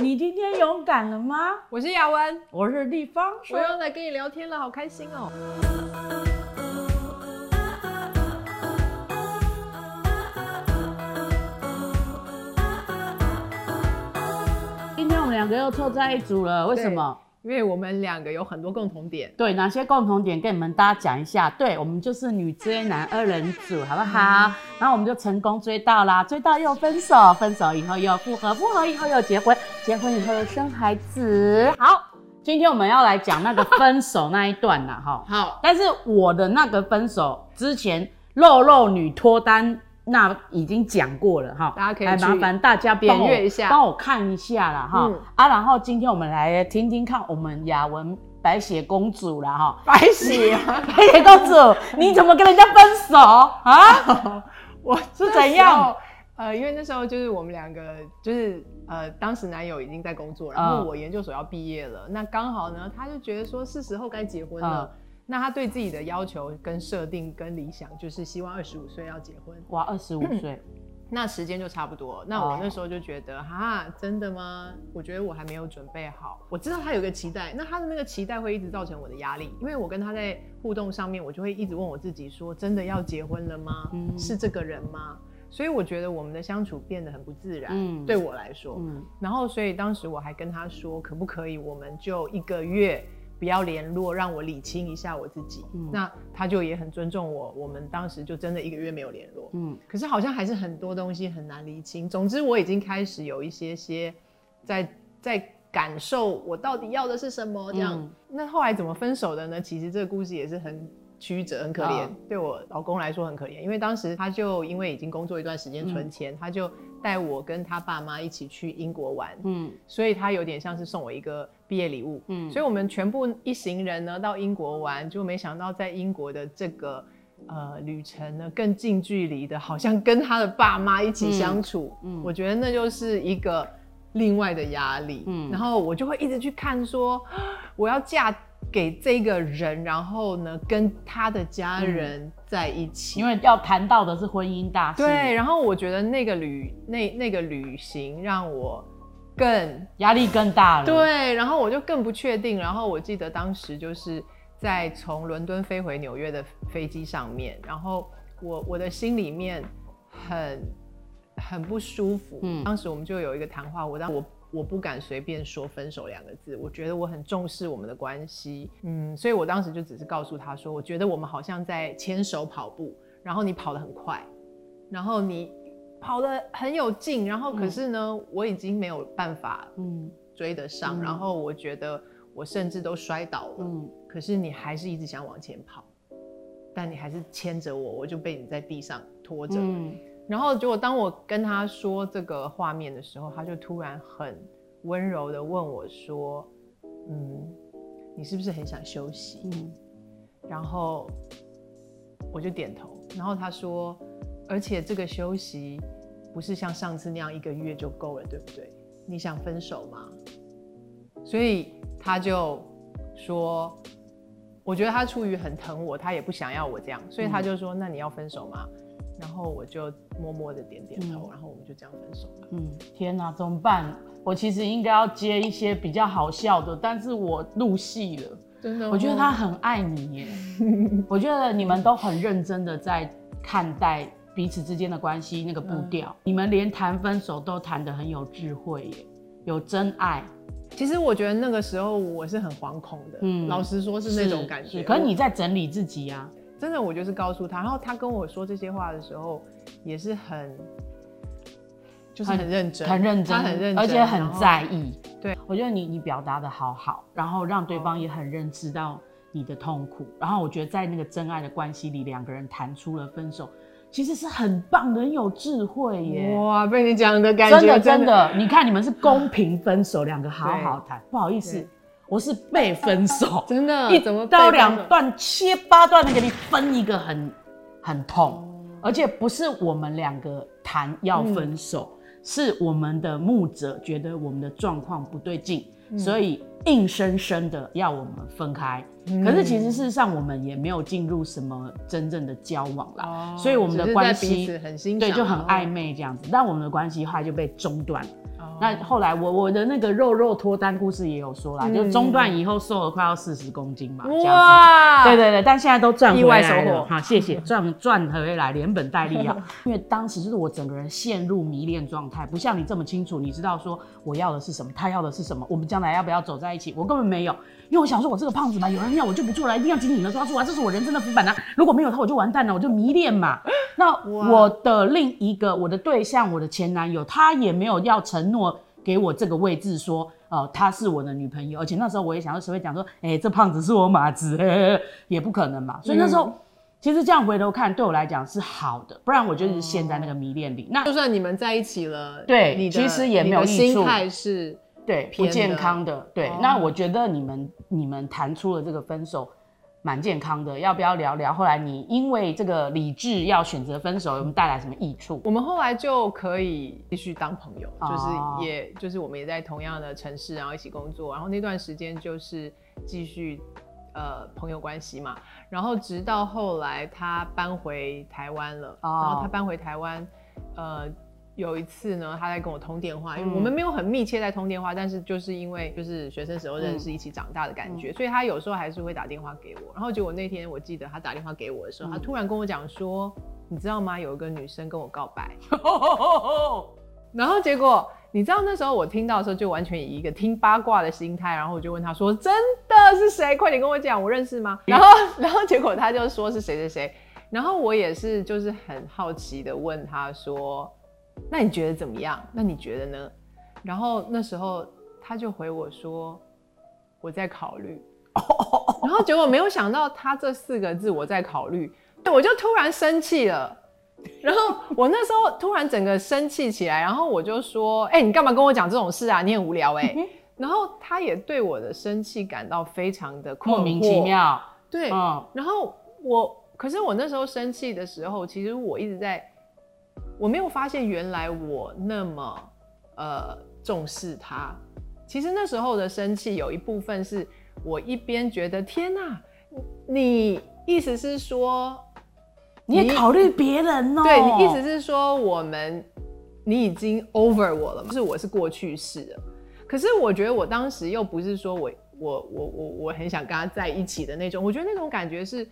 你今天勇敢了吗？我是雅文，我是立方，我又来跟你聊天了，好开心哦。今天我们两个又凑在一组了，为什么？因为我们两个有很多共同点。对，哪些共同点跟你们大家讲一下？对，我们就是女追男二人组，好不好？然后我们就成功追到啦，追到又分手，分手以后又复合，复合以后又结婚，结婚以后又生孩子。好，今天我们要来讲那个分手那一段啦，哈。好，但是我的那个分手之前，肉肉女脱单。那已经讲过了哈，大家可以来麻烦大家点阅一下，帮我看一下啦哈啊，然后今天我们来听听看我们雅文白雪公主了哈，白雪 白雪公主，你怎么跟人家分手啊？我是怎样？呃，因为那时候就是我们两个就是呃，当时男友已经在工作，然后我研究所要毕业了，那刚好呢，他就觉得说是时候该结婚了。那他对自己的要求跟设定跟理想，就是希望二十五岁要结婚。哇，二十五岁，那时间就差不多。那我那时候就觉得，哈，真的吗？我觉得我还没有准备好。我知道他有个期待，那他的那个期待会一直造成我的压力，因为我跟他在互动上面，我就会一直问我自己说，真的要结婚了吗？是这个人吗？所以我觉得我们的相处变得很不自然，对我来说。嗯然后，所以当时我还跟他说，可不可以，我们就一个月。不要联络，让我理清一下我自己。那他就也很尊重我。我们当时就真的一个月没有联络。嗯，可是好像还是很多东西很难理清。总之，我已经开始有一些些在在感受我到底要的是什么。这样，那后来怎么分手的呢？其实这个故事也是很。曲折很可怜，对我老公来说很可怜，因为当时他就因为已经工作一段时间存钱，他就带我跟他爸妈一起去英国玩，嗯，所以他有点像是送我一个毕业礼物，嗯，所以我们全部一行人呢到英国玩，就没想到在英国的这个呃旅程呢更近距离的，好像跟他的爸妈一起相处，嗯，我觉得那就是一个另外的压力，嗯，然后我就会一直去看说我要嫁。给这个人，然后呢，跟他的家人在一起，因为要谈到的是婚姻大事。对，然后我觉得那个旅那那个旅行让我更压力更大了。对，然后我就更不确定。然后我记得当时就是在从伦敦飞回纽约的飞机上面，然后我我的心里面很很不舒服。嗯，当时我们就有一个谈话，我当我。我不敢随便说分手两个字，我觉得我很重视我们的关系，嗯，所以我当时就只是告诉他说，我觉得我们好像在牵手跑步，然后你跑得很快，然后你跑得很有劲，然后可是呢，我已经没有办法嗯。追得上，然后我觉得我甚至都摔倒了，嗯，可是你还是一直想往前跑，但你还是牵着我，我就被你在地上拖着。然后结果，当我跟他说这个画面的时候，他就突然很温柔的问我说：“嗯，你是不是很想休息？”嗯，然后我就点头。然后他说：“而且这个休息不是像上次那样一个月就够了，对不对？你想分手吗？”所以他就说：“我觉得他出于很疼我，他也不想要我这样，所以他就说：那你要分手吗？”然后我就默默的点点头，然后我们就这样分手了。嗯，天哪，怎么办？我其实应该要接一些比较好笑的，但是我入戏了。真的，我觉得他很爱你耶。我觉得你们都很认真的在看待彼此之间的关系那个步调，你们连谈分手都谈得很有智慧耶，有真爱。其实我觉得那个时候我是很惶恐的，嗯，老实说是那种感觉。可是你在整理自己呀。真的，我就是告诉他，然后他跟我说这些话的时候，也是很，就是很认真，很认真，他很认真，而且很在意。对，我觉得你你表达的好好，然后让对方也很认知到你的痛苦，然后我觉得在那个真爱的关系里，两个人谈出了分手，其实是很棒的，很有智慧耶。哇，被你讲的感觉，真的真的，你看你们是公平分手，两个好好谈，不好意思。我是被分手，真的，一刀两断切八段的给你分一个很很痛，而且不是我们两个谈要分手，是我们的牧者觉得我们的状况不对劲，所以硬生生的要我们分开。可是其实事实上我们也没有进入什么真正的交往啦，所以我们的关系很对就很暧昧这样子，但我们的关系后来就被中断。那后来我我的那个肉肉脱单故事也有说啦，就中断以后瘦了快要四十公斤嘛，哇，对对对，但现在都赚回来了，好谢谢赚赚回来，连本带利啊，因为当时就是我整个人陷入迷恋状态，不像你这么清楚，你知道说我要的是什么，他要的是什么，我们将来要不要走在一起，我根本没有，因为我想说我这个胖子嘛，有人要我就不做了，一定要紧紧的抓住啊，这是我人生的浮板啊，如果没有他我就完蛋了，我就迷恋嘛，那我的另一个我的对象，我的前男友，他也没有要承诺。给我这个位置，说，哦，她是我的女朋友，而且那时候我也想说，谁会讲说，哎，这胖子是我马子，也不可能嘛。所以那时候，其实这样回头看，对我来讲是好的，不然我就是陷在那个迷恋里。那就算你们在一起了，对，你其实也没有益处，心态是对不健康的。对，那我觉得你们你们谈出了这个分手。蛮健康的，要不要聊聊？后来你因为这个理智要选择分手，有没有带来什么益处？我们后来就可以继续当朋友，就是也就是我们也在同样的城市，然后一起工作，然后那段时间就是继续呃朋友关系嘛。然后直到后来他搬回台湾了，然后他搬回台湾，呃。有一次呢，他在跟我通电话，因为我们没有很密切在通电话，但是就是因为就是学生时候认识，一起长大的感觉，所以他有时候还是会打电话给我。然后结果那天我记得他打电话给我的时候，他突然跟我讲说：“你知道吗？有一个女生跟我告白。”然后结果你知道那时候我听到的时候，就完全以一个听八卦的心态，然后我就问他说：“真的是谁？快点跟我讲，我认识吗？”然后 然后结果他就说是谁谁谁，然后我也是就是很好奇的问他说。那你觉得怎么样？那你觉得呢？然后那时候他就回我说：“我在考虑。”然后结果没有想到他这四个字“我在考虑”，我就突然生气了。然后我那时候突然整个生气起来，然后我就说：“哎，你干嘛跟我讲这种事啊？你很无聊哎。”然后他也对我的生气感到非常的莫名其妙。对，然后我可是我那时候生气的时候，其实我一直在。我没有发现原来我那么呃重视他。其实那时候的生气有一部分是我一边觉得天哪，你意思是说你也考虑别人哦？对你意思是说我们你已经 over 我了，就是我是过去式了。可是我觉得我当时又不是说我我我我我很想跟他在一起的那种。我觉得那种感觉是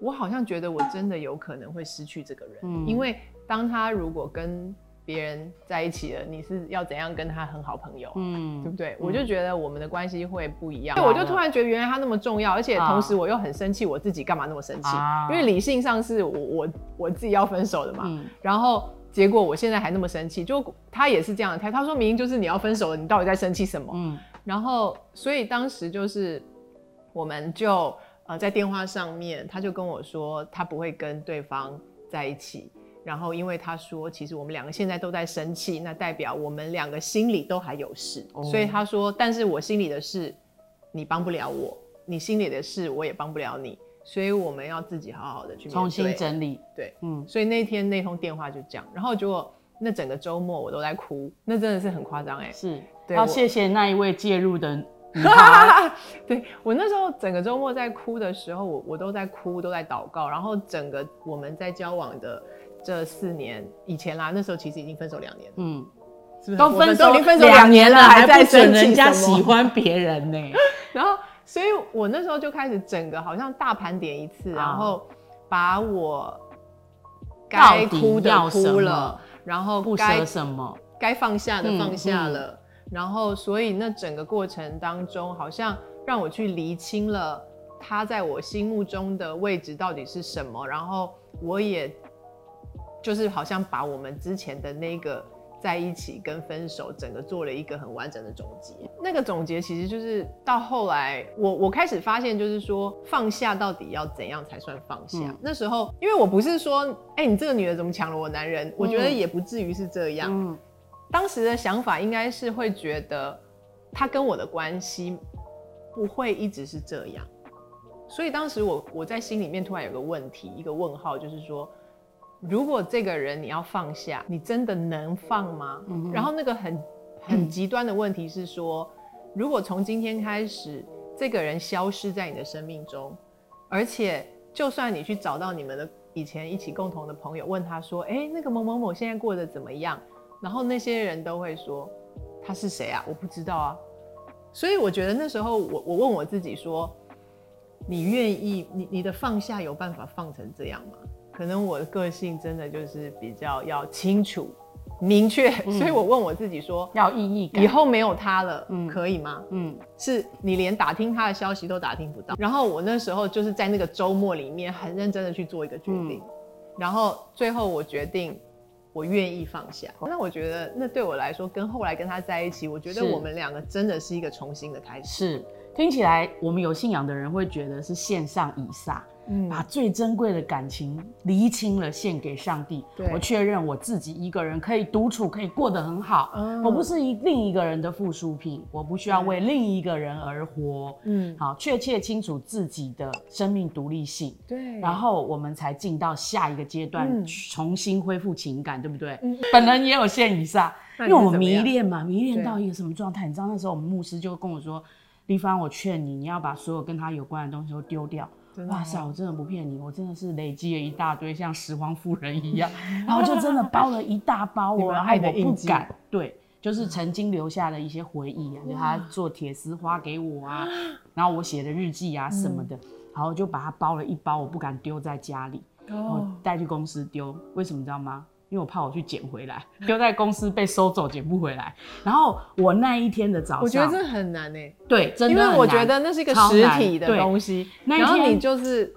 我好像觉得我真的有可能会失去这个人，因为。当他如果跟别人在一起了，你是要怎样跟他很好朋友？嗯，对不对？我就觉得我们的关系会不一样。对我就突然觉得原来他那么重要，而且同时我又很生气，我自己干嘛那么生气？因为理性上是我我我自己要分手的嘛。然后结果我现在还那么生气，就他也是这样的态。他说明明就是你要分手了，你到底在生气什么？嗯。然后所以当时就是我们就呃在电话上面，他就跟我说他不会跟对方在一起。然后，因为他说，其实我们两个现在都在生气，那代表我们两个心里都还有事。所以他说，但是我心里的事，你帮不了我；你心里的事，我也帮不了你。所以我们要自己好好的去重新整理。对，嗯。所以那天那通电话就这样，然后结果那整个周末我都在哭，那真的是很夸张哎。是，要谢谢那一位介入的。对我那时候整个周末在哭的时候，我我都在哭，都在祷告，然后整个我们在交往的。这四年以前啦，那时候其实已经分手两年，嗯，是不是？都分手分手两年了，还在准人家喜欢别人呢？然后，所以我那时候就开始整个好像大盘点一次，然后把我该哭的哭了，然后该什么？该放下的放下了，然后所以那整个过程当中，好像让我去厘清了他在我心目中的位置到底是什么，然后我也。就是好像把我们之前的那个在一起跟分手，整个做了一个很完整的总结。那个总结其实就是到后来，我我开始发现，就是说放下到底要怎样才算放下？那时候，因为我不是说，哎，你这个女的怎么抢了我男人？我觉得也不至于是这样。嗯，当时的想法应该是会觉得他跟我的关系不会一直是这样。所以当时我我在心里面突然有个问题，一个问号，就是说。如果这个人你要放下，你真的能放吗？然后那个很很极端的问题是说，如果从今天开始，这个人消失在你的生命中，而且就算你去找到你们的以前一起共同的朋友，问他说：“哎，那个某某某现在过得怎么样？”然后那些人都会说。他是谁啊？我不知道啊。所以我觉得那时候我我问我自己说，你愿意你你的放下有办法放成这样吗？可能我的个性真的就是比较要清楚。明确，所以我问我自己说，要意义感以后没有他了，嗯，可以吗？嗯，是你连打听他的消息都打听不到。然后我那时候就是在那个周末里面很认真的去做一个决定，然后最后我决定我愿意放下。那我觉得那对我来说，跟后来跟他在一起，我觉得我们两个真的是一个重新的开始。是，听起来我们有信仰的人会觉得是线上以撒。把最珍贵的感情厘清了，献给上帝。我确认我自己一个人可以独处，可以过得很好。我不是一另一个人的附属品，我不需要为另一个人而活。嗯，好，确切清楚自己的生命独立性。对，然后我们才进到下一个阶段，重新恢复情感，对不对？本人也有献以上，因为我迷恋嘛，迷恋到一个什么状态？你知道那时候我们牧师就跟我说：“丽芳，我劝你，你要把所有跟他有关的东西都丢掉。”哇塞！我真的不骗你，我真的是累积了一大堆像拾荒妇人一样，然后就真的包了一大包，然后我不敢，对，就是曾经留下的一些回忆啊，就他做铁丝花给我啊，然后我写的日记啊什么的，然后就把它包了一包，我不敢丢在家里，我带去公司丢，为什么知道吗？因为我怕我去捡回来，丢在公司被收走，捡不回来。然后我那一天的早上，我觉得这很难诶。对，真的因为我觉得那是一个实体的东西。然后你就是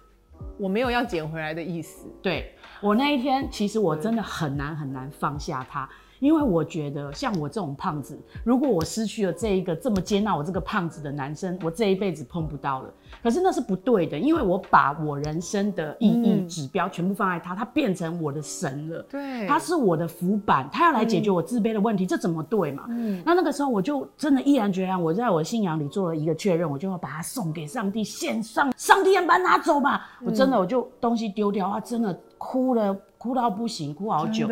我没有要捡回来的意思。对我那一天，其实我真的很难很难放下它。因为我觉得，像我这种胖子，如果我失去了这一个这么接纳我这个胖子的男生，我这一辈子碰不到了。可是那是不对的，因为我把我人生的意义指标全部放在他，他变成我的神了。对，他是我的浮板，他要来解决我自卑的问题，这怎么对嘛？嗯，那那个时候我就真的毅然决然，我在我信仰里做了一个确认，我就要把它送给上帝，献上，上帝把它拿走嘛。我真的我就东西丢掉啊，真的哭了，哭到不行，哭好久。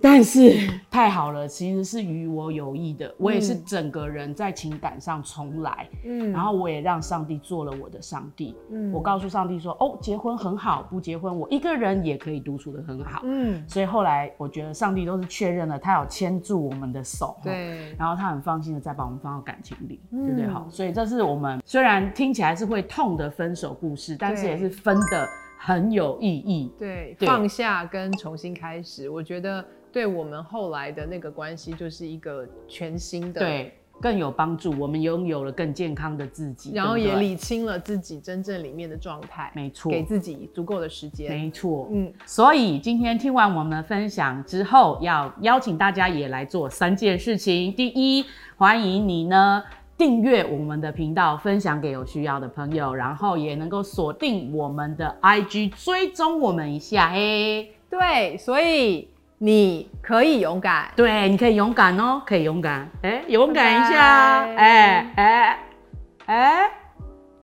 但是太好了，其实是与我有益的。我也是整个人在情感上重来，嗯，然后我也让上帝做了我的上帝。嗯，我告诉上帝说：“哦，结婚很好，不结婚我一个人也可以独处的很好。”嗯，所以后来我觉得上帝都是确认了，他有牵住我们的手，对，然后他很放心的再把我们放到感情里，对不对？好，所以这是我们虽然听起来是会痛的分手故事，但是也是分的很有意义。对，放下跟重新开始，我觉得。对我们后来的那个关系，就是一个全新的，对，更有帮助。我们拥有了更健康的自己，然后也理清了自己真正里面的状态。没错，给自己足够的时间。没错，嗯。所以今天听完我们的分享之后，要邀请大家也来做三件事情。第一，欢迎你呢订阅我们的频道，分享给有需要的朋友，然后也能够锁定我们的 IG，追踪我们一下。嘿，对，所以。你可以勇敢，对，你可以勇敢哦，可以勇敢，哎，勇敢一下，哎哎哎。